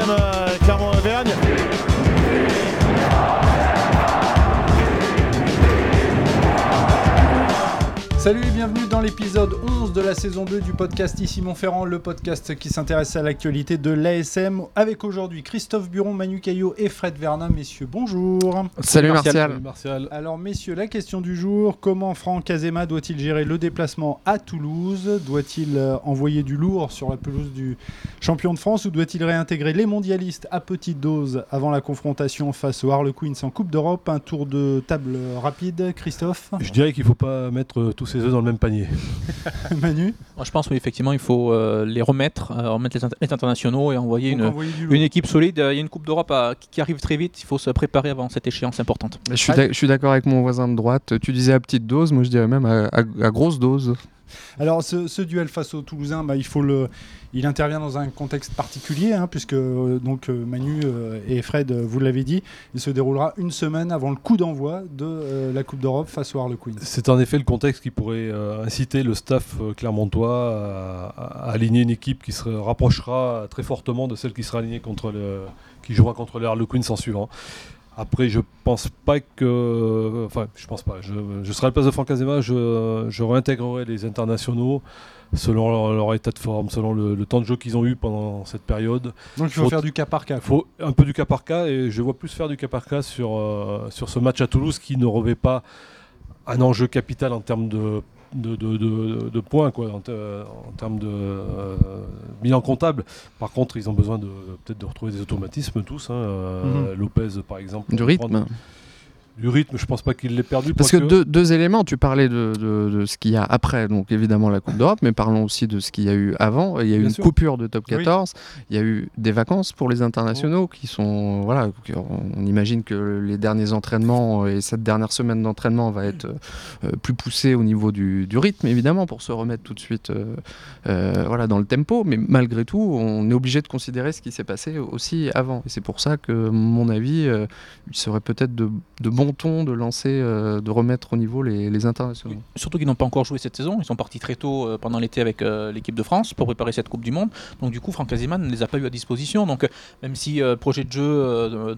l'antenne euh, Clermont-Auvergne. Salut et bienvenue dans l'épisode 11 de la saison 2 du podcast Ici Montferrand, le podcast qui s'intéresse à l'actualité de l'ASM avec aujourd'hui Christophe Buron, Manu Caillot et Fred Vernin. Messieurs, bonjour. Salut Martial. Martial. Alors messieurs, la question du jour, comment Franck Azema doit-il gérer le déplacement à Toulouse? Doit-il euh, envoyer du lourd sur la pelouse du champion de France ou doit-il réintégrer les mondialistes à petite dose avant la confrontation face aux Harlequins en Coupe d'Europe? Un tour de table rapide, Christophe Je dirais qu'il ne faut pas mettre tous ses œufs dans le même panier. Manu Moi, je pense oui, effectivement, il faut euh, les remettre, euh, remettre les, int- les internationaux et envoyer une, équipe solide. Euh, Il y a une Coupe d'Europe qui qui arrive très vite. Il faut se préparer avant cette échéance importante. Je suis, d'ac- je suis d'accord avec mon voisin de droite. Tu disais à petite dose, moi je dirais même à, à- à grosse dose. Alors ce, duel face aux Toulousains, bah, il le, intervient dans un contexte particulier, hein, puisque euh, donc euh, Manu euh, et Fred, vous l'avez dit, il se déroulera une semaine avant le coup d'envoi de la Coupe d'Europe face aux Harlequins. C'est en effet le contexte qui pourrait inciter le staff clermontois à, aligner une équipe qui se rapprochera très fortement de celle qui sera alignée contre le, qui jouera contre les Harlequins en suivant. Après, je pense pas que. Enfin, je pense pas. Je, je serai à la place de Franck Azema, je, je réintégrerai les internationaux selon leur, leur état de forme, selon le, le temps de jeu qu'ils ont eu pendant cette période. Donc il faut, Faut- faire du cas par cas. Il faut un peu du cas par cas et je vois plus faire du cas par cas sur, euh, sur ce match à Toulouse qui ne revêt pas un enjeu capital en termes de, de, de- de- de points, quoi, en, te- en termes de euh, bilan comptable. Par contre, ils ont besoin de peut-être de retrouver des automatismes tous. hein, euh, Lopez, par exemple. Du rythme. prendre- Du rythme, je pense pas qu'il l'ait perdu. Parce que deux, deux éléments, tu parlais de, de- de ce qu'il y a après, donc évidemment la Coupe d'Europe, mais parlons aussi de ce qu'il y a eu avant. Il y a eu Bien une sûr. coupure de top Oui. 14, il y a eu des vacances pour les internationaux qui sont. Voilà, on imagine que les derniers entraînements et cette dernière semaine d'entraînement va être euh, plus poussée au niveau du, du rythme, évidemment, pour se remettre tout de suite euh, euh, voilà, dans le tempo. Mais malgré tout, on est obligé de considérer ce qui s'est passé aussi avant. Et c'est pour ça que, mon avis, euh, il serait peut-être de, de bon de lancer, euh, de remettre au niveau les, les internationaux. Surtout qu'ils n'ont pas encore joué cette saison. Ils sont partis très tôt euh, pendant l'été avec euh, l'équipe de France pour préparer cette Coupe du Monde. Donc du coup, Franck Aziman ne les a pas eu à disposition. Donc même si le projet de jeu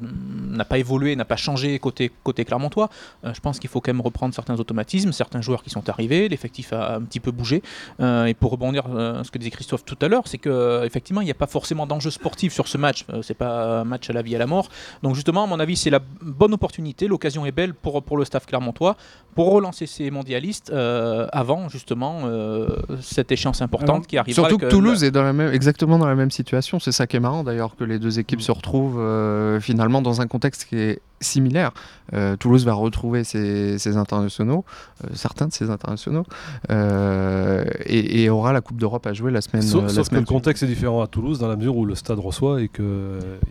n'a pas évolué, n'a pas changé côté, côté Clermontois, je pense qu'il faut quand même reprendre certains automatismes, certains joueurs qui sont arrivés, l'effectif a un petit peu bougé. Et pour rebondir ce que disait Christophe tout à l'heure, c'est qu'effectivement, il n'y a pas forcément d'enjeu sportif sur ce match. C'est pas un match à la vie et à la mort. Donc justement, à mon avis, c'est la bonne opportunité. L'occasion est belle pour, pour le staff clermontois pour relancer ces mondialistes euh, avant justement euh, cette échéance importante Alors, qui arrivera. Surtout que euh, Toulouse est dans la même, exactement dans la même situation. C'est ça qui est marrant d'ailleurs, que les deux équipes se retrouvent euh, finalement dans un contexte qui est similaire. Euh, Toulouse va retrouver ses, ses internationaux, euh, certains de ses internationaux, euh, et, et aura la Coupe d'Europe à jouer la semaine. Sauf, la sauf que le contexte est différent à Toulouse dans la mesure où le stade reçoit et qu'il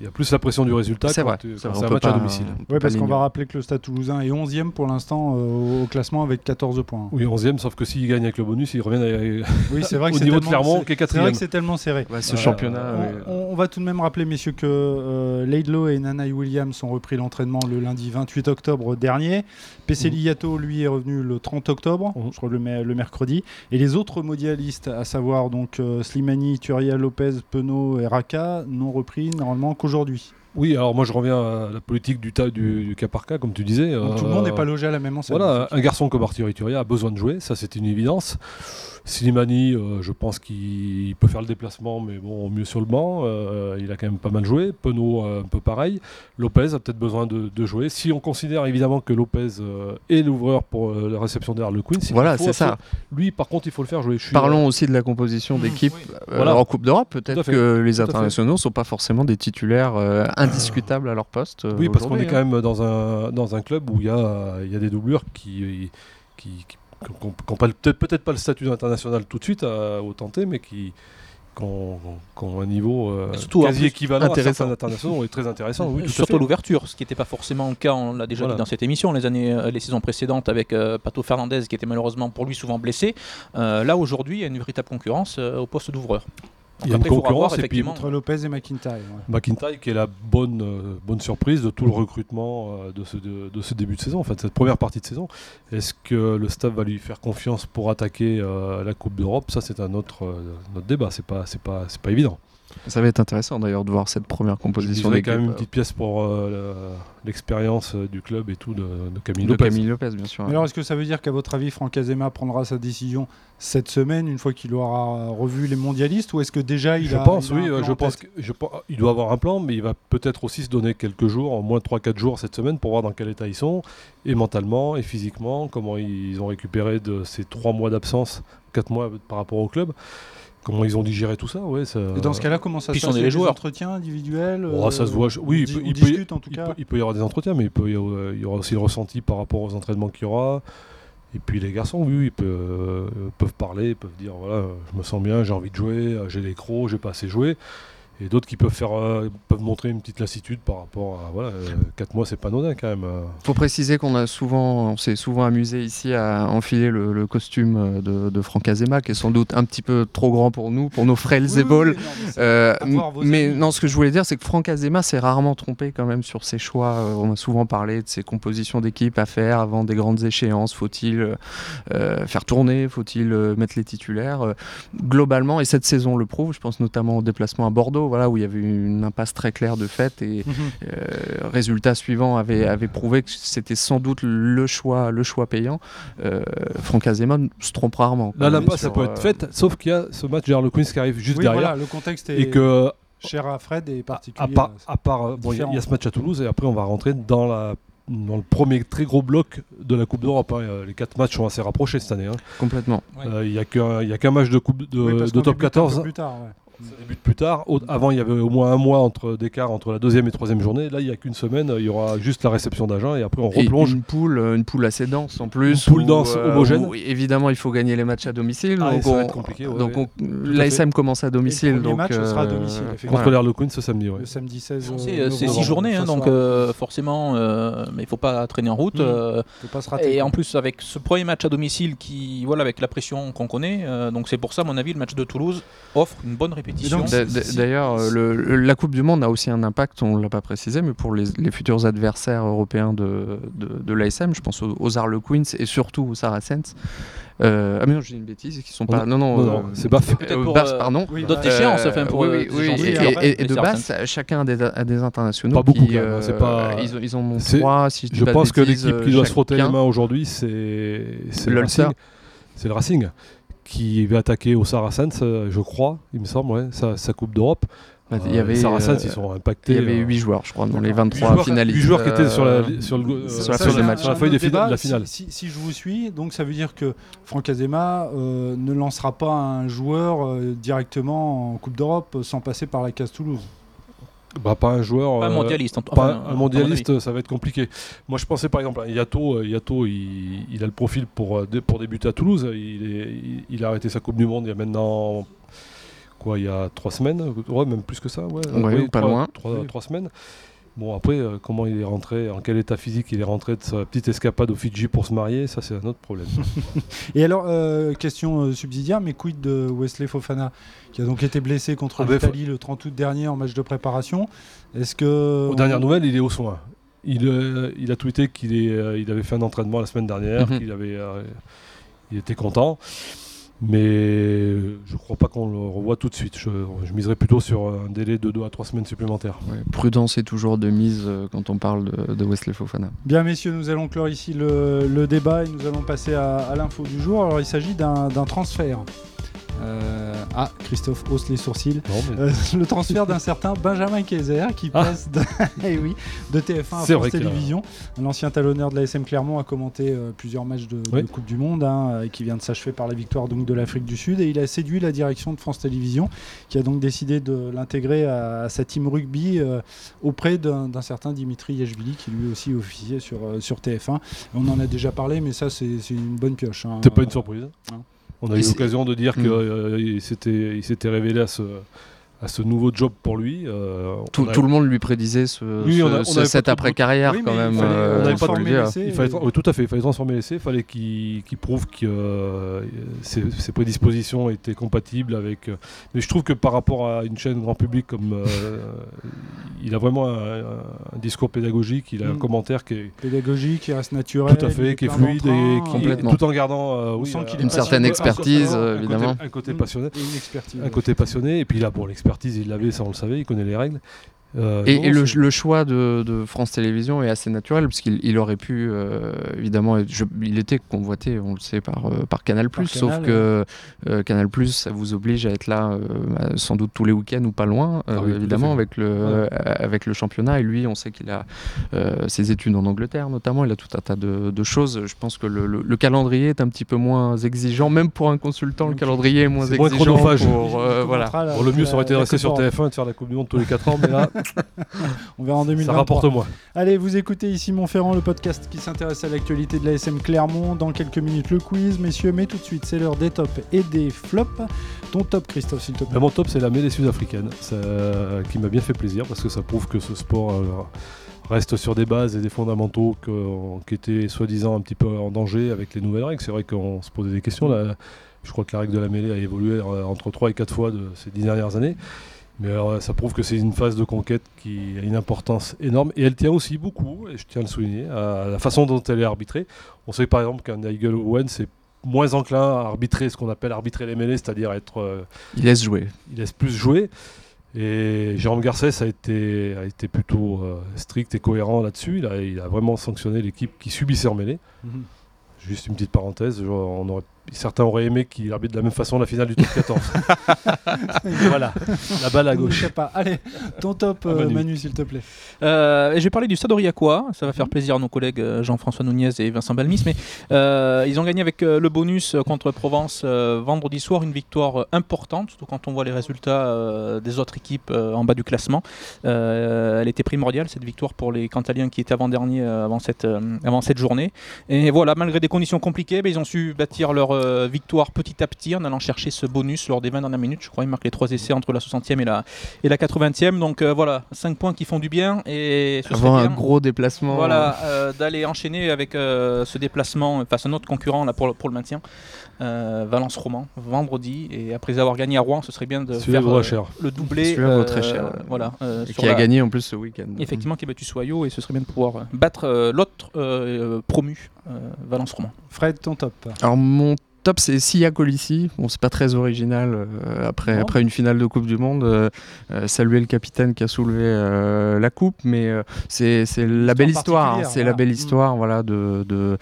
y a plus la pression du résultat C'est vrai. c'est un match à pas- domicile. on peut Oui, parce qu'on va rappeler que le Stade Toulousain est 11e pour l'instant euh, au classement avec 14 points. Oui, 11e, sauf que s'ils gagnent avec le bonus, ils reviennent à- Oui, c'est vrai au c'est niveau de Clermont qui est C'est vrai quatrième. que c'est tellement serré. Ouais, ce Euh, championnat. On, ouais. on- on va tout de même rappeler, messieurs, que euh, Laidlow et Nanaï Williams ont repris l'entraînement le lundi 28 octobre dernier. PC Mhm. Liato, lui, est revenu le 30 octobre, Mhm. je crois le, mer- le mercredi. Et les autres mondialistes, à savoir donc euh, Slimani, Turia, Lopez, Penaud et Raka, n'ont repris normalement qu'aujourd'hui. Oui, alors moi je reviens à la politique du, ta- du, du cas par cas, comme tu disais. Donc, tout le Euh, monde n'est pas logé à la même enseigne. Voilà, un garçon comme Arthur Ituria a besoin de jouer, ça c'est une évidence. Slimani, euh, je pense qu'il peut faire le déplacement, mais bon, mieux sur le banc. euh, il a quand même pas mal joué. Penaud, euh, un peu pareil. Lopez a peut-être besoin de, de jouer. Si on considère évidemment que Lopez euh, est l'ouvreur pour euh, la réception des Harlequins, il Voilà, c'est ça. Lui, par contre, il faut le faire jouer. Je suis, Parlons aussi de la composition Mmh, d'équipe oui. euh, Voilà. en Coupe d'Europe. Peut-être que les internationaux ne sont pas forcément des titulaires euh, indiscutables à leur poste. euh, Oui, parce qu'on est quand hein. même dans un, dans un club où il y a, il y a des doublures qui qui n'ont peut-être peut-être pas le statut international tout de suite à, au tenter, mais qui, qui ont, qui ont un niveau euh, surtout, quasi équivalent à intéressant. certains internationaux et très intéressant. Oui, tout à surtout l'ouverture, ce qui n'était pas forcément le cas, on l'a déjà Voilà. dit dans cette émission, les années, euh, les saisons précédentes avec euh, Pato Fernandez qui était malheureusement pour lui souvent blessé. Euh, là aujourd'hui, il y a une véritable concurrence euh, au poste d'ouvreur. Il y a une concurrence et puis Entre Lopez et McIntyre. ouais. McIntyre qui est la bonne, euh, bonne surprise de tout le recrutement euh, de, ce, de, de ce début de saison, en fait, cette première partie de saison. Est-ce que le staff va lui faire confiance pour attaquer euh, la Coupe d'Europe? Ça, c'est un autre, euh, notre débat. C'est pas, c'est pas, c'est pas évident. Ça va être intéressant d'ailleurs de voir cette première composition C'est d'équipe. quand même une euh, petite pièce pour euh, le- l'expérience euh, du club et tout de, de Camille de Lopez. Camille Lopez, bien sûr. Mais alors, est-ce que ça veut dire qu'à votre avis, Franck Azema prendra sa décision cette semaine, une fois qu'il aura revu les mondialistes, ou est-ce que déjà il Je a pense, il a un oui, euh, je en pense qu'il doit avoir un plan, mais il va peut-être aussi se donner quelques jours, au moins 3-4 jours cette semaine, pour voir dans quel état ils sont, et mentalement, et physiquement, comment ils ont récupéré de ces 3 mois d'absence, 4 mois par rapport au club, comment ils ont digéré tout ça. Ouais, ça... Et dans ce cas-là, comment ça Puis se sont passe des joueurs. entretiens individuels Oh, ça se voit, je- oui, il peut- en tout cas. peut, il peut y avoir des entretiens, mais il, peut y avoir- euh, il y aura aussi le ressenti par rapport aux entraînements qu'il y aura. Et puis les garçons, oui, ils peuvent, euh, peuvent parler, peuvent dire voilà, euh, je me sens bien, j'ai envie de jouer, euh, j'ai les crocs, j'ai pas assez joué. Et d'autres qui peuvent faire, euh, peuvent montrer une petite lassitude par rapport à voilà, 4 mois, c'est pas anodin quand même. euh. faut préciser qu'on a souvent, on s'est souvent amusé ici à enfiler le, le costume euh, de, de Franck Azema, qui est sans doute un petit peu trop grand pour nous, pour nos frêles Oui, épaules. oui, non, mais Euh, amis. non, ce que je voulais dire, c'est que Franck Azema s'est rarement trompé quand même sur ses choix. Euh, on a souvent parlé de ses compositions d'équipe à faire avant des grandes échéances. Faut-il euh, euh, faire tourner? Faut-il euh, mettre les titulaires? Euh, Globalement, et cette saison le prouve, je pense notamment au déplacement à Bordeaux, voilà, où il y avait une impasse très claire de fait et euh, résultat suivant avait, avait prouvé que c'était sans doute le choix, le choix payant. Euh, Franck Azema se trompe rarement. Là, même l'impasse, ça peut euh, être faite, sauf qu'il y a ce match vers le Queens qui arrive juste Oui, derrière. voilà, le contexte est Et que cher à Fred et à particulier. part, à part euh, bon, il y a- y, ce match à Toulouse et après on va rentrer dans la dans le premier très gros bloc de la Coupe d'Europe. hein. Euh, Les quatre matchs sont assez rapprochés cette année. hein. Complètement. Ouais. Euh, Il n'y a qu'un il y a qu'un match de, coupe de, Oui, de top débute un peu 14. plus tard, ouais. Ça débute plus tard. Au- avant, il y avait au moins un mois entre d'écart entre la deuxième et troisième journée. Là, il n'y a qu'une semaine. Il y aura juste la réception d'agents et après on Et replonge. une poule, euh, une poule assez dense en plus. Une poule où, dense, homogène. où, évidemment, il faut gagner les matchs à domicile. Ah, et donc ça va on- être compliqué, ouais, donc ouais. l'ASM commence à domicile. premier donc, match, ce sera à euh, domicile. Contre voilà. l'Air Le Queen ce samedi. ouais. Le samedi 16 C'est euh, euh, six journées, hein, donc euh, forcément, euh, mais il faut pas traîner en route. Mm. euh, Faut pas se rater. et en plus, avec ce premier match à domicile, qui, voilà, avec la pression qu'on connaît, euh, donc c'est pour ça, à mon avis, le match de Toulouse offre une bonne répétition. D'ailleurs, euh, la Coupe du Monde a aussi un impact, on ne l'a pas précisé, mais pour les, les futurs adversaires européens de, de, de l'ASM, je pense aux, aux Harlequins et surtout aux Saracens. Euh, ah mais non, je dis une bêtise, qui sont pas. Non, non, Non, non, euh, c'est Baf. Euh, pour, Baf, euh, pardon. Oui, D'autres échéances, enfin, pour oui, oui, oui, et, et- et- et de base, chacun a des, a des internationaux. Pas beaucoup, qui, quand même, hein, c'est pas- ils, ont, ils en ont trois, si je dis Je pense que l'équipe qui doit se frotter les mains aujourd'hui, c'est c'est le. Racing. C'est le Racing qui va attaquer au Saracens, euh, je crois, il me semble, ouais, sa, sa Coupe d'Europe. Il y Euh, avait, les Saracens, euh, ils sont impactés. Il y avait euh, 8 joueurs, je crois, dans les D'accord. 23 huit joueurs- finalistes. huit joueurs qui étaient sur la, Euh, sur le, euh, sur la Ça, feuille de match. sur la feuille de débat. finale. Si, si- si je vous suis, donc ça veut dire que Franck Azema euh, ne lancera pas un joueur euh, directement en Coupe d'Europe euh, sans passer par la case Toulouse. Bah, pas un joueur. Pas un euh, mondialiste. en- pas enfin, un- mondialiste, ça va être compliqué. Moi, je pensais par exemple à Yato. euh, Yato, il, il a le profil pour, euh, pour débuter à Toulouse. Il, est- il- il a arrêté sa Coupe du Monde il y a maintenant. Quoi, il y a trois semaines Ouais, même plus que ça. Ouais, Ouais, pas trois, loin. Trois semaines. Bon, après, euh, comment il est rentré, en quel état physique il est rentré de sa petite escapade au Fidji pour se marier, ça c'est un autre problème. Et alors, euh, question euh, subsidiaire, mais quid de Wesley Fofana, qui a donc été blessé contre Ah l'Italie le 30 août dernier en match de préparation? Est-ce que. Aux dernières nouvelles, il est au soin. Il, euh, il a tweeté qu'il euh, il avait fait un entraînement la semaine dernière, Mhm. qu'il avait, euh, il était content. Mais je crois pas qu'on le revoie tout de suite. Je, je miserais plutôt sur un délai de 2 à 3 semaines supplémentaires. Ouais, prudence est toujours de mise euh, quand on parle de, de Wesley Fofana. Bien, messieurs, nous allons clore ici le, le débat et nous allons passer à, à l'info du jour. Alors, il s'agit d'un d'un transfert. Euh, ah, Christophe hausse les sourcils. Non, mais- Euh, le transfert d'un certain Benjamin Kayser qui Ah. passe de, eh oui, de TF1 à France Télévisions. Un ancien talonneur de la SM Clermont a commenté euh, plusieurs matchs de. Coupe du Monde hein, qui vient de s'achever par la victoire donc, de l'Afrique du Sud et il a séduit la direction de France Télévisions qui a donc décidé de l'intégrer à, à sa team rugby auprès d'un certain Dimitri Yachvili qui lui aussi officiait sur, sur TF1. On en a déjà parlé mais ça c'est une bonne pioche. hein. c'est pas une surprise? Non. On a eu l'occasion de dire qu'il s'était, il s'était révélé à ce, à ce nouveau job pour lui. Euh, Tout, on a- tout le monde lui prédisait ce, Oui, ce- on a- on ce- avait cette après-carrière Oui, quand mais il même. fallait, euh, euh, on avait pas. Il fallait, oui, tout à fait, il fallait transformer l'essai, il fallait qu'il qu'il prouve qu'il euh, ses, prédispositions étaient compatibles avec. mais je trouve que par rapport à une chaîne grand public comme il a vraiment un, discours pédagogique, il a un mm. commentaire qui est pédagogique, qui reste naturel, tout à fait, qui est fluide et qui, tout en gardant oui, une certaine expertise évidemment, un côté, passionné, un côté passionné et puis là pour l'expertise il l'avait, ça on le savait, il connaît les règles. Euh, et, le, choix de, France Télévisions est assez naturel parce qu'il aurait pu euh, évidemment il était convoité on le sait par, euh, par Canal sauf que Canal ça vous oblige à être là sans doute tous les week-ends ou pas loin ah évidemment avec le avec le championnat. Et lui on sait qu'il a ses études en Angleterre notamment. Il a tout un tas de, choses. Je pense que le, calendrier est un petit peu moins exigeant même pour un consultant le calendrier est moins exigeant pour, voilà. le mieux ça aurait été de rester sur TF1 et de faire la Coupe du Monde tous les 4 ans mais là On verra en 2023. Ça rapporte moins. Allez, vous écoutez ici Montferrand, le podcast qui s'intéresse à l'actualité de la SM Clermont. Dans quelques minutes, le quiz, messieurs. Mais tout de suite, c'est l'heure des tops et des flops. Ton top, Christophe, s'il te plaît. mon top, c'est la mêlée sud-africaine, qui m'a bien fait plaisir parce que ça prouve que ce sport. Euh, reste sur des bases et des fondamentaux qui étaient soi-disant un petit peu en danger avec les nouvelles règles. C'est vrai qu'on se posait des questions. Là. Je crois que la règle de la mêlée a évolué euh, entre 3 et 4 fois de ces 10 dernières années. Mais ça prouve que c'est une phase de conquête qui a une importance énorme. Et elle tient aussi beaucoup, et je tiens à le souligner, à la façon dont elle est arbitrée. On sait par exemple qu'un Nigel Owen, c'est moins enclin à arbitrer ce qu'on appelle arbitrer les mêlées, c'est-à-dire être. Euh, il laisse jouer. Il laisse plus jouer. Et Jérôme Garcès a été, a été plutôt euh, strict et cohérent là-dessus. Il a, il a, vraiment sanctionné l'équipe qui subissait en mêlée. Mhm. Juste une petite parenthèse, on aurait certains auraient aimé qu'il arbitre de la même façon la finale du top 14. voilà, la balle à gauche. Je sais pas. Allez, ton top, ah, euh, Manu, s'il te plaît. Euh, je vais parler du Stade Aurillacois. Ça va faire plaisir à nos collègues euh, Jean-François Nouniez et Vincent Balmis. Mais ils ont gagné avec le bonus contre Provence vendredi soir. Une victoire importante, surtout quand on voit les résultats des autres équipes en bas du classement. elle était primordiale, cette victoire, pour les Cantaliens qui étaient avant-dernier avant, cette, avant cette journée. Et voilà, malgré des conditions compliquées, ben, ils ont su bâtir leur euh, victoire petit à petit en allant chercher ce bonus lors des 20 dernières minutes. Je crois qu'ils marquent les trois essais entre la 60e et la, et la 80e. Donc euh, voilà, 5 points qui font du bien. Et ce Avant un gros déplacement. Voilà, euh, d'aller enchaîner avec ce déplacement face à notre concurrent là, pour, pour le maintien. Valence Roman vendredi et après avoir gagné à Rouen ce serait bien de faire le doublé très cher voilà et qui a gagné en plus ce week-end effectivement qui a battu Soyo et ce serait bien de pouvoir battre l'autre promu Valence Roman Fred ton top alors mon top, c'est Sia Colissi. Bon, c'est pas très original euh, après, après une finale de Coupe du Monde. Euh, euh, saluer le capitaine qui a soulevé la coupe, mais c'est la belle histoire. Hein. c'est la belle histoire, voilà, de, de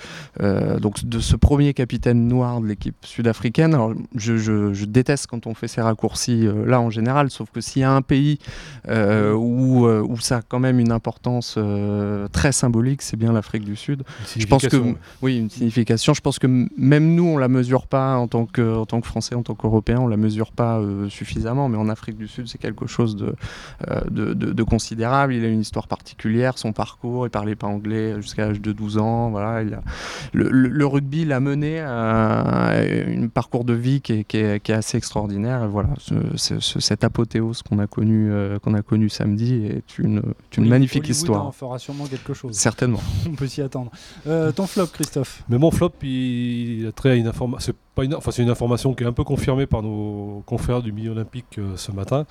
donc de ce premier capitaine noir de l'équipe sud-africaine. Alors, je, je, déteste quand on fait ces raccourcis là en général, sauf que s'il y a un pays où, où ça a quand même une importance très symbolique, c'est bien l'Afrique du Sud. Je pense que oui, une signification. Je pense que même nous, on la mesure pas en tant que, en tant que Français, en tant qu'Européen, on la mesure pas euh, suffisamment, mais en Afrique du Sud, c'est quelque chose euh, de, de, considérable. Il a une histoire particulière, son parcours, il parlait pas anglais jusqu'à l'âge de 12 ans. Voilà, il a, le, rugby l'a mené à un parcours de vie qui est, qui est, assez extraordinaire. Et voilà, ce, cette apothéose qu'on a connu euh, qu'on a connu samedi est une, une magnifique histoire. On fera sûrement quelque chose. Certainement. on peut s'y attendre. ton flop, Christophe? Mais mon flop, il, il a trait à une information c'est pas une, enfin, c'est une information qui est un peu confirmée par nos confrères du milieu olympique euh, ce matin,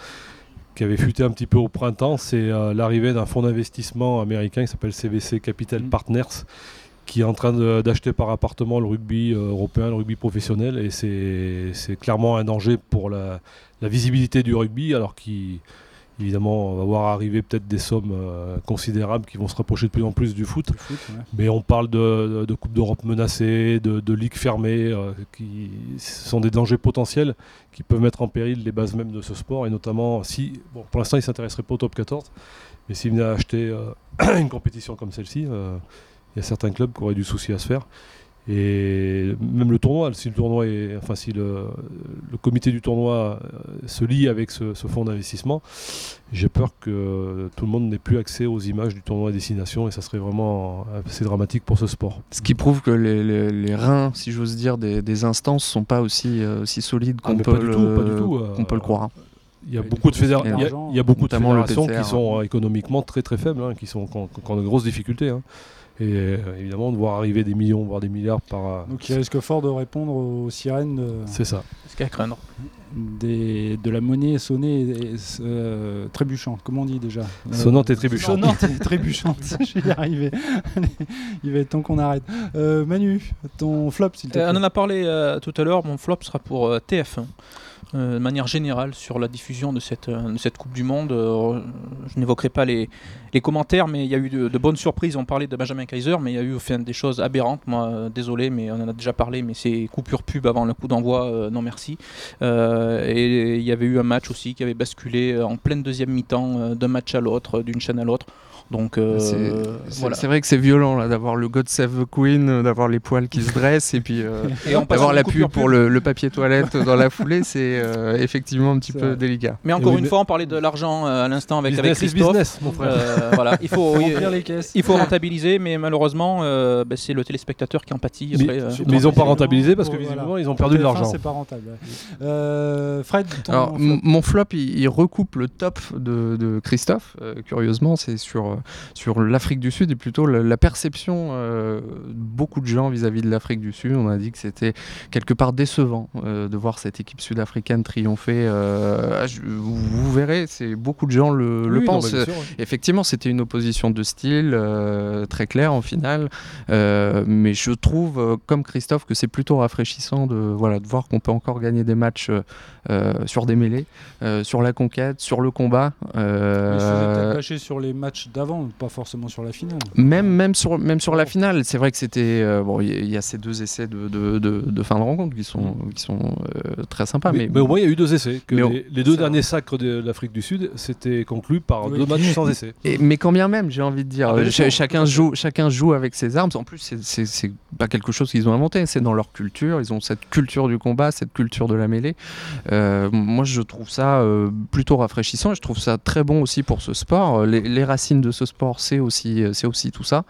qui avait fuité un petit peu au printemps. C'est euh, l'arrivée d'un fonds d'investissement américain qui s'appelle CVC Capital mm. Partners, qui est en train d'acheter par appartement le rugby euh, européen, le rugby professionnel, et c'est, clairement un danger pour la, la visibilité du rugby, alors qu'il Évidemment, on va voir arriver peut-être des sommes euh, considérables qui vont se rapprocher de plus en plus du foot. Mais on parle de, de Coupe d'Europe menacée, de, de ligues fermées, euh, qui sont des dangers potentiels qui peuvent mettre en péril les bases même de ce sport. Et notamment, si, bon, pour l'instant, il ne s'intéresserait pas au top 14, mais s'il venait à acheter euh, une compétition comme celle-ci, il y a certains clubs qui auraient du souci à se faire. Et même le tournoi, si le tournoi est, enfin si le, comité du tournoi euh, se lie avec ce, fonds d'investissement, j'ai peur que tout le monde n'ait plus accès aux images du tournoi à destination et ça serait vraiment assez dramatique pour ce sport. Ce qui prouve que les, reins, si j'ose dire, des, instances sont pas aussi, euh, aussi solides qu'on peut, le, euh, peut le croire. Il y a beaucoup de, il y a, beaucoup de fédérations qui sont économiquement très très faibles, hein, qui, sont, qui, ont de grosses difficultés. Hein. Et euh, évidemment, de voir arriver des millions, voire des milliards par. euh, Donc il risque fort de répondre aux sirènes de, C'est ça. Ce qu'il y a à craindre. des- de la monnaie sonnée et euh, trébuchant. Comment on dit déjà Euh, Sonnante et trébuchante. Sonnante et trébuchante. Je vais y arriver. Allez, il va être temps qu'on arrête. Euh, Manu, ton flop, s'il te Euh, plaît. on en a parlé euh, tout à l'heure, mon flop sera pour euh, TF1. Euh, de manière générale sur la diffusion de cette, euh, de cette Coupe du Monde. Euh, je n'évoquerai pas les, commentaires, mais il y a eu de, bonnes surprises. On parlait de Benjamin Kaiser, mais il y a eu enfin, des choses aberrantes. Moi, désolé, mais on en a déjà parlé, mais c'est coupure pub avant le coup d'envoi, non merci. Et il y avait eu un match aussi qui avait basculé en pleine deuxième mi-temps d'un match à l'autre, d'une chaîne à l'autre. Donc euh, C'est- voilà. c'est vrai que c'est violent là d'avoir le God Save the Queen, euh, d'avoir les poils qui se dressent et puis euh, d'avoir la pub pour le, le papier toilette dans la foulée, c'est euh, effectivement un petit peu vrai. délicat. Mais encore oui, une mais- fois, on parlait de l'argent euh, à l'instant avec, avec business Christophe. business, mon frère. Euh, voilà, il faut, Remplir les caisses. il faut rentabiliser, mais malheureusement, euh, bah, c'est le téléspectateur qui en pâtit. Mais- après, euh, mais ils n'ont pas rentabilisé parce que visiblement voilà. ils ont perdu de TF1, l'argent. C'est pas rentable. Euh, Fred, ton Alors flop. mon flop, il, il recoupe le top de, de Christophe. euh, curieusement, c'est sur euh, sur l'Afrique du Sud et plutôt la, la perception euh, de beaucoup de gens vis-à-vis de l'Afrique du Sud. On a dit que c'était quelque part décevant euh, de voir cette équipe sud-africaine triompher. euh, ah, je- vous, vous verrez, c'est beaucoup de gens le, Oui, non, pensent. sûr, oui. Effectivement, c'était une opposition de style euh, très claire en finale, Euh, mais je trouve, euh, comme Christophe, que c'est plutôt rafraîchissant de, voilà, de voir qu'on peut encore gagner des matchs euh, euh, sur des mêlées, euh, sur la conquête, sur le combat. euh, sur les matchs d'avant, pas forcément sur la finale. même, même, sur, même sur la finale, c'est vrai que c'était. euh, bon, il y, a ces deux essais de, de, de- de fin de rencontre qui sont, qui sont euh, très sympas. mais, Mais, mais au moins il y a eu deux essais. que les, les deux derniers sacres de l'Afrique du Sud s'étaient conclus par Oui. deux matchs sans essai. Et- mais quand bien même, j'ai envie de dire, Ah bah, euh, chacun, joue, chacun joue avec ses armes. En plus, c'est- pas quelque chose qu'ils ont inventé, c'est dans leur culture. Ils ont cette culture du combat, cette culture de la mêlée. Euh, moi, je trouve ça euh, plutôt rafraîchissant et je trouve ça très bon aussi pour ce sport. Les, les racines de ce sport, c'est aussi, euh, c'est aussi tout ça.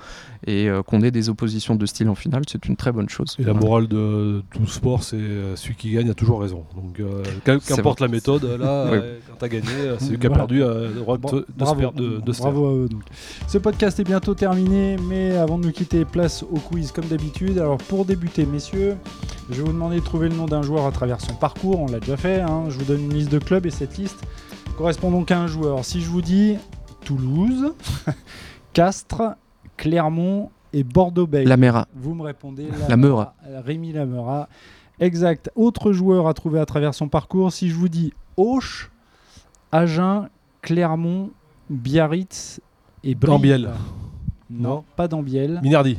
Et euh, qu'on ait des oppositions de style en finale, c'est une très bonne chose. Et la morale de tout sport, c'est euh, celui qui gagne a toujours raison. Donc, euh, C'est qu'importe la méthode, là, Oui. quand t'as gagné, euh, celui qui a perdu a le droit de, bravo, faire- de- de bravo à eux. donc. Ce podcast est bientôt terminé, mais avant de nous quitter, place au quiz comme d'habitude. Alors pour débuter, messieurs, je vais vous demander de trouver le nom d'un joueur à travers son parcours. On l'a déjà fait. hein. Je vous donne une liste de clubs et cette liste correspond donc à un joueur. Si je vous dis Toulouse, Castres, Clermont et Bordeaux-Bègles, La Mera. vous me répondez La Meura. Rémi Lamera. Exact. Autre joueur à trouver à travers son parcours. Si je vous dis Auch, Agen, Clermont, Biarritz et Brive. Dambiel. Non, Non. pas Dambiel. Minardi.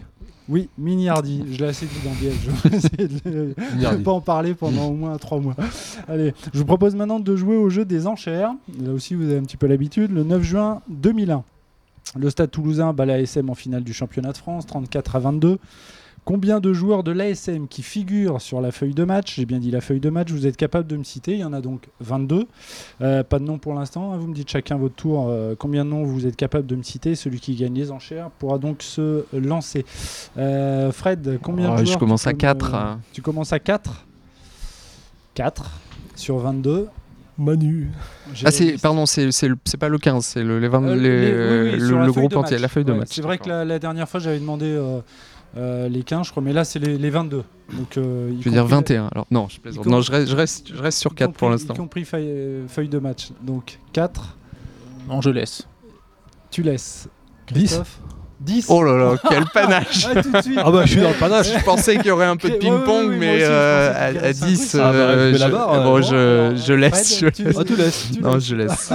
Oui, Miniardi. Je l'ai assez dit Dambiel. Je vais essayer de le- je vais Minardi. pas en parler pendant au moins trois mois. Allez, je vous propose maintenant de jouer au jeu des enchères. Là aussi, vous avez un petit peu l'habitude. Le 9 juin 2001, le Stade Toulousain bat l'ASM en finale du championnat de France, 34 à 22. Combien de joueurs de l'ASM qui figurent sur la feuille de match J'ai bien dit la feuille de match, vous êtes capable de me citer. Il y en a donc 22. Euh, pas de nom pour l'instant. hein. Vous me dites chacun votre tour euh, combien de noms vous êtes capable de me citer. Celui qui gagne les enchères pourra donc se lancer. Euh, Fred, combien Oh, de je joueurs commence tu à peux me- 4. hein. Tu commences à 4 4 sur 22. Manu. Ah, c'est, pardon, c'est, c'est, le- c'est pas le 15, c'est le, les 20, Euh, les- les- oui, oui, le, sur la le feuille groupe entier, la feuille de Ouais, match. C'est vrai que la, la dernière fois, j'avais demandé euh, euh, les 15, je crois, mais là, c'est les, les 22. Donc, euh, Je veux dire compris- 21. Alors, non, je plaisante. Non, je reste, je reste, je reste sur y 4 pour compris- l'instant. Y compris feuille, euh, feuille de match. Donc, 4, Non, je laisse. tu laisses. 10 Christophe 10 Oh là là, quel panache Ah, tout de suite Ah bah je suis dans le panache. Je pensais qu'il y aurait un peu de Ouais, ouais, ping-pong, ouais, moi mais aussi, euh, à, à cinq 10, trucs. Ah bah, euh, je barre, bon, euh, je, je laisse. Fred, je tu- laisse. Ah, tu laisses. Tu Non, laisses. je laisse.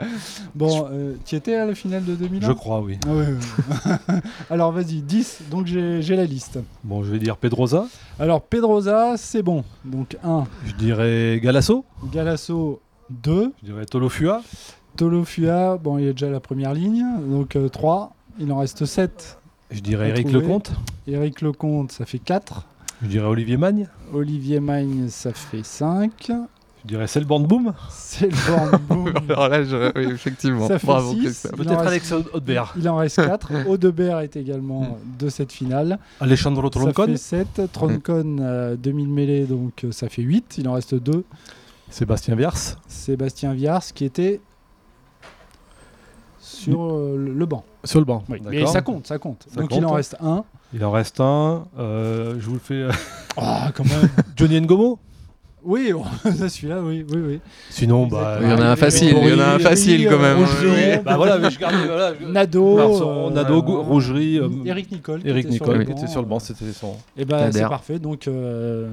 Bon, euh, tu étais à la finale de 2001 je crois, oui. Ah ouais, ouais. Alors, vas-y, 10, donc j'ai la liste. Bon, je vais dire Pedrosa. Alors, Pedrosa, c'est bon. Donc, 1, Je dirais Galasso. Galasso, 2, Je dirais Tolofua. Tolofua, bon, il a déjà la première ligne, donc 3. Il en reste 7. Je dirais À Eric trouver. Lecomte. Eric Lecomte, ça fait 4. Je dirais Olivier Magne. Olivier Magne, ça fait 5. Je dirais Selborn Boom? C'est le Bornboom. Alors là, je- oui, effectivement. Ça fait Bravo, Peut-être Alex Hautebert. Il en reste 4. Audebert est également de cette finale. Alejandro Ça Troncon? fait 7. Troncon, euh, 2000 mêlées, donc euh, ça fait 8. Il en reste 2. Sébastien Viers. Sébastien Viars, qui était sur euh, le, le banc. Sur le banc. Oui. Mais ça compte, ça compte. Ça Donc il en reste un. Il en reste un. euh, je vous le fais. euh, Ah, quand même. Johnny Ngomo? Oui, celui-là, oui, oui, oui. Sinon, bah. Il y en a un facile, il y en a un facile quand même. Rougerie, bah voilà, mais je garde. Voilà, je- Nado, Marceau, euh, Nado, Gou- Rougerie, euh, Eric Nicole. Eric était Nicole le qui était sur le banc, c'était son. Et ben c'est parfait. Donc euh,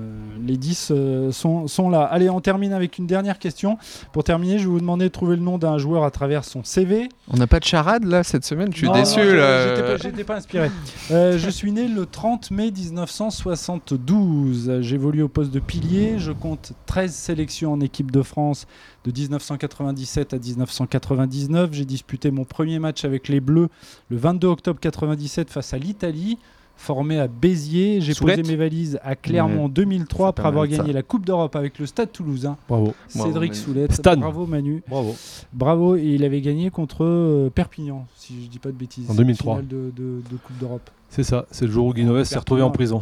les 10 euh, sont, sont là. Allez, on termine avec une dernière question. Pour terminer, je vais vous demander de trouver le nom d'un joueur à travers son CV. On n'a pas de charade là cette semaine, je suis Non, déçu. non, je- là. j'étais pas- pas, inspiré. Euh, je suis né le 30 mai 1972. J'évolue au poste de pilier. Je compte 13 sélections en équipe de France de 1997 à 1999. J'ai disputé mon premier match avec les Bleus le 22 octobre 97 face à l'Italie. Formé à Béziers, j'ai posé mes valises à Clermont en 2003 C'est pas après avoir ça. gagné la Coupe d'Europe avec le Stade Toulousain. Bravo. Bravo, Cédric Manu. Soulette. Stan. Bravo Manu. Bravo. Bravo, et il avait gagné contre euh, Perpignan, si je dis pas de bêtises. En 2003. Finale de, de- de Coupe d'Europe. C'est ça. C'est le jour où Guinoves s'est retrouvé en prison.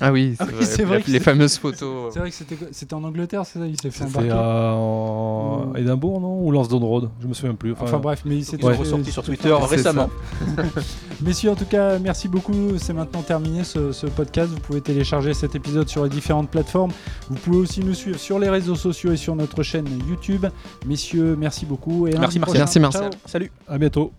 Ah oui, Ah c'est oui, vrai, c'est vrai la- que les c'est- fameuses photos. C'est vrai que c'était en Angleterre, c'est ça? Il s'est fait C'était embarquer? à- Édimbourg, non? Ou Lansdowne Road Je me souviens plus. Enfin, bref, mais il s'est Ouais. ressorti sur Twitter récemment. Messieurs, en tout cas, merci beaucoup. C'est maintenant terminé ce, ce podcast. Vous pouvez télécharger cet épisode sur les différentes plateformes. Vous pouvez aussi nous suivre sur les réseaux sociaux et sur notre chaîne YouTube. Messieurs, merci beaucoup. Et à Merci, prochain. Merci. Salut. À bientôt.